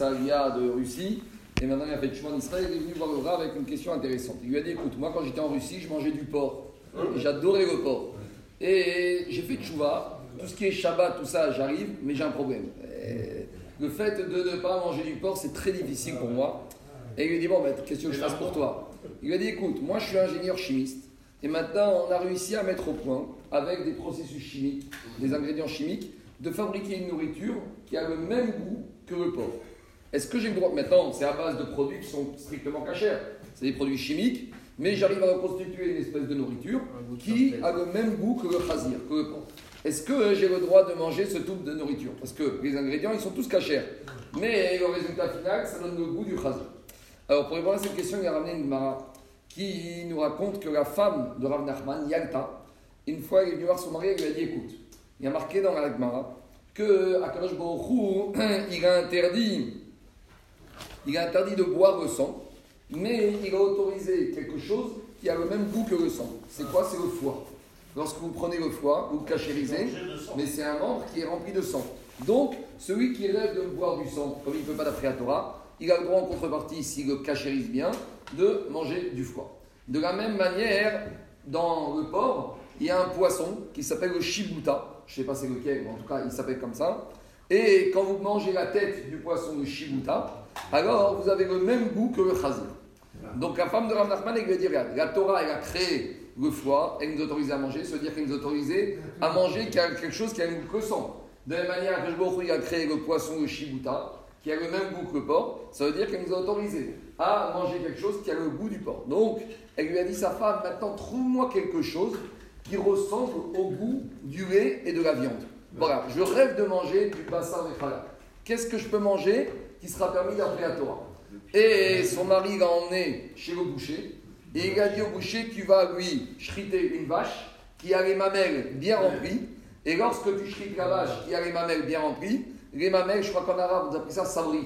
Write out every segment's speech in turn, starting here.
de Russie. Et maintenant, il a fait chemin en Israël. Il est venu voir le Rav avec une question intéressante. Il lui a dit Écoute, moi, quand j'étais en Russie, je mangeais du porc. J'adorais le porc. Et j'ai fait tchouva. Tout ce qui est Shabbat, tout ça, j'arrive, mais j'ai un problème. le fait de ne pas manger du porc, c'est très difficile pour moi. Et il lui a dit Bon, ben, qu'est-ce que je fasse pour toi? Il lui a dit Écoute, moi, je suis ingénieur chimiste. Et maintenant, on a réussi à mettre au point, avec des processus chimiques, des ingrédients chimiques, de fabriquer une nourriture qui a le même goût que le porc. Est-ce que j'ai le droit Maintenant, c'est à base de produits qui sont strictement cachés. C'est des produits chimiques, mais j'arrive à reconstituer une espèce de nourriture qui a le même goût que le chazir, que le porc. Est-ce que j'ai le droit de manger ce type de nourriture? Parce que les ingrédients, ils sont tous cachés. Mais le résultat final, ça donne le goût du chazir. Alors, pour répondre à cette question, il a ramené une mara qui nous raconte que la femme de Rav Nachman, Yalta, une fois, elle est venue voir son mari, elle lui a dit Écoute, il y a marqué dans la Gemara que Akadosh il a interdit, il a interdit de boire le sang, mais il a autorisé quelque chose qui a le même goût que le sang. C'est quoi? C'est le foie. Lorsque vous prenez le foie, vous le cachérisez, mais c'est un membre qui est rempli de sang. Donc, celui qui rêve de boire du sang, comme il ne peut pas d'après la Torah, il a le droit en contrepartie, s'il le cachérise bien, de manger du foie. De la même manière, dans le porc, il y a un poisson qui s'appelle le shibuta je ne sais pas c'est lequel, mais en tout cas il s'appelle comme ça. Et quand vous mangez la tête du poisson de Shibuta, alors vous avez le même goût que le chazir. Donc la femme de Rav Nachman, elle lui a dit regarde, la Torah, elle a créé le foie, elle nous autorise à manger, veut dire qu'elle nous autorise à manger quelque chose qui a un goût que sang. De la même manière, il a créé le poisson de Shibuta, qui a le même goût que le porc, ça veut dire qu'elle nous a autorisé à manger quelque chose qui a le goût du porc. Donc, elle lui a dit sa femme, maintenant trouve-moi quelque chose qui ressemble au goût du lait et de la viande. Voilà, je rêve de manger du bassin chalak. Qu'est-ce que je peux manger qui sera permis d'après la Torah? Et son mari l'a emmené chez le boucher et il a dit au boucher Tu vas lui chriter une vache qui a les mamelles bien remplies. Et lorsque tu chrites la vache qui a les mamelles bien remplies, les mamelles, je crois qu'en arabe on appelle ça sabri.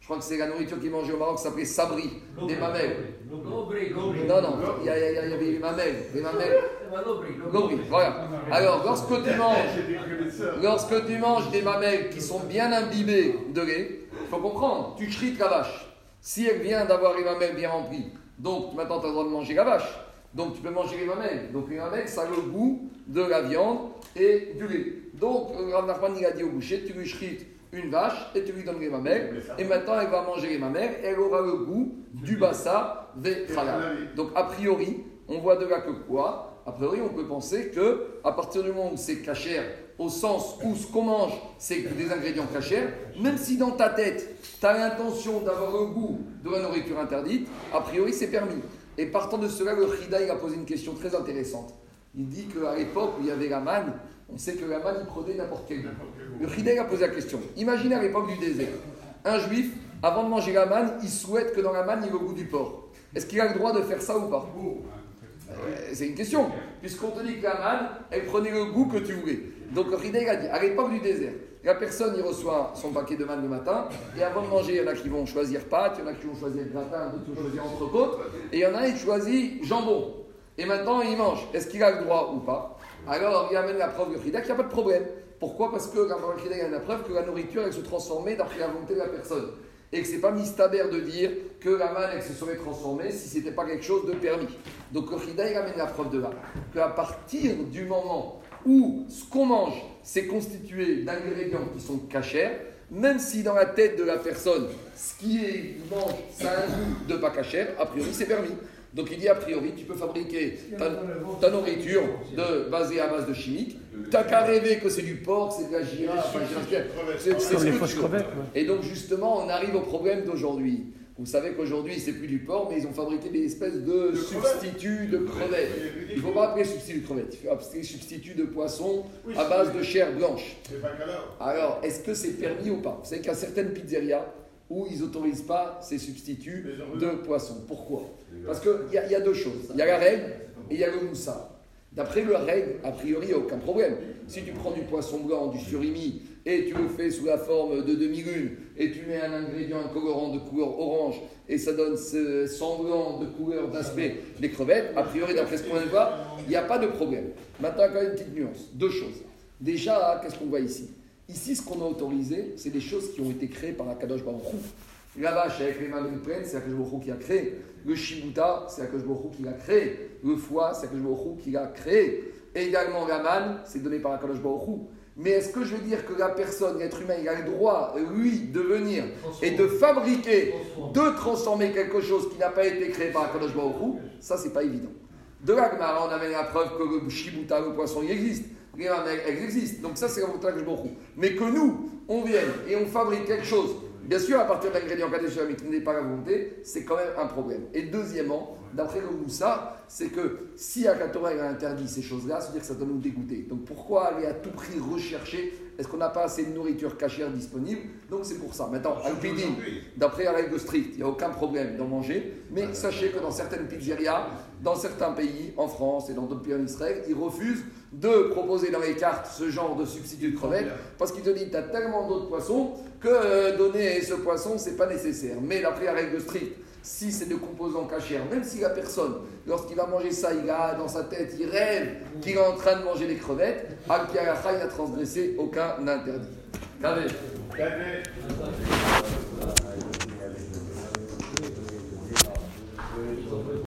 Je crois que c'est la nourriture qu'ils mangeait au Maroc, ça s'appelait sabri, des mamelles. Non, non, il y, avait les mamelles. Les mamelles. Voilà. Alors, lorsque tu manges, lorsque tu manges des mamelles qui sont bien imbibées de lait, il faut comprendre, tu chrites la vache. Si elle vient d'avoir les mamelles bien remplies, donc maintenant tu as le droit de manger la vache. Donc tu peux manger les mamelles. Donc les mamelles, ça a le goût de la viande et du lait. Donc Rav Nachman, il a dit au boucher, tu lui chrites une vache et tu lui donnes les mamelles. Et maintenant, elle va manger les mamelles et elle aura le goût du bassa des Donc, a priori, on voit de là que quoi A priori, on peut penser que à partir du moment où c'est cachère, au sens où ce qu'on mange, c'est des ingrédients cachers, même si dans ta tête, tu as l'intention d'avoir le goût de la nourriture interdite, a priori, c'est permis. Et partant de cela, le il a posé une question très intéressante. Il dit qu'à l'époque où il y avait la manne, on sait que la manne, il prenait n'importe quel goût. Le Chidel a posé la question. Imaginez à l'époque du désert, un juif, avant de manger la manne, il souhaite que dans la manne, il y ait le goût du porc. Est-ce qu'il a le droit de faire ça ou pas? C'est une question, puisqu'on te dit que la manne, elle prenait le goût que tu voulais. Donc Chidel a dit, à l'époque du désert, la personne, il reçoit son paquet de manne le matin, et avant de manger, il y en a qui vont choisir pâte, il y en a qui vont choisir gratin, d'autres vont choisir entrecôte, et il y en a qui choisit jambon. Et maintenant, il mange. Est-ce qu'il a le droit ou pas? Alors, il amène la preuve du Chidel qu'il n'y a pas de problème. Pourquoi? Parce que il y la preuve que la nourriture, elle se transformait d'après la volonté de la personne. Et que ce n'est pas mystère de dire que la manne, elle se serait transformée si ce n'était pas quelque chose de permis. Donc le Chida, il amène la preuve de là. Qu'à partir du moment où ce qu'on mange, c'est constitué d'ingrédients qui sont cachers, même si dans la tête de la personne, ce qui est mange, ça a un goût de pas cachère, a priori c'est permis. Donc il dit a priori, tu peux fabriquer ta, nourriture de, basée à base de chimique. T'as qu'à rêver que c'est du porc, c'est de la girafe, c'est ce que tu veux. Et donc justement, on arrive au problème d'aujourd'hui. Vous savez qu'aujourd'hui, c'est plus du porc, mais ils ont fabriqué des espèces de, substituts de crevettes. Il ne faut pas appeler substitut de crevettes, il faut appeler substitut de poisson à base de chair blanche. Alors, est-ce que c'est permis ou pas? Vous savez qu'il y a certaines pizzerias où ils n'autorisent pas ces substituts de poisson. Pourquoi? Parce qu'il y, y, a deux choses. Il y a la règle et il y a le moussa. D'après la règle, a priori, il n'y a aucun problème. Si tu prends du poisson blanc, du surimi, et tu le fais sous la forme de demi-lune, et tu mets un ingrédient, un colorant de couleur orange, et ça donne ce semblant de couleur, d'aspect des crevettes, a priori, d'après ce qu'on voit, il n'y a pas de problème. Maintenant, quand même une petite nuance. Deux choses. Déjà, qu'est-ce qu'on voit ici? Ici, ce qu'on a autorisé, c'est des choses qui ont été créées par la Kadosh Baruch Mains de l'Ukraine, c'est Baruch qui a créé. Le Shibuta, c'est Baruch qui l'a créé. Le foie, c'est Baruch qui l'a créé. Et également la manne, c'est donné par Baruch mais est-ce que je veux dire que la personne, l'être humain, il a le droit, lui, de venir et de fabriquer, de transformer quelque chose qui n'a pas été créé par Akadosh Ça, c'est pas évident. De là, on avait la preuve que le shibuta, le poisson, il existe. Elles existent. Donc ça, c'est la volonté de Mais que nous, on vienne et on fabrique quelque chose, bien sûr, à partir de l'ingrédient mais qui n'est pas la volonté, c'est quand même un problème. Et deuxièmement, d'après le Moussa, c'est que si Akatora a interdit ces choses-là, c'est-à-dire que ça doit nous dégoûter. Donc pourquoi aller à tout prix rechercher Est-ce qu'on n'a pas assez de nourriture cachère disponible? Donc c'est pour ça. Maintenant, Alpidine, d'après la règle strict, il n'y a aucun problème d'en manger. Mais sachez que dans certaines pizzerias, dans certains pays, en France et dans d'autres pays en Israël, ils refusent de proposer dans les cartes ce genre de substitut de crevettes parce qu'ils te disent tu as tellement d'autres poissons que euh, donner ce poisson, c'est pas nécessaire. Mais d'après la règle stricte, si c'est de composants cachers, même si la personne, lorsqu'il va manger ça, il a dans sa tête, il rêve qu'il est en train de manger des crevettes, Al-Kiaracha, il n'a transgressé aucun interdit.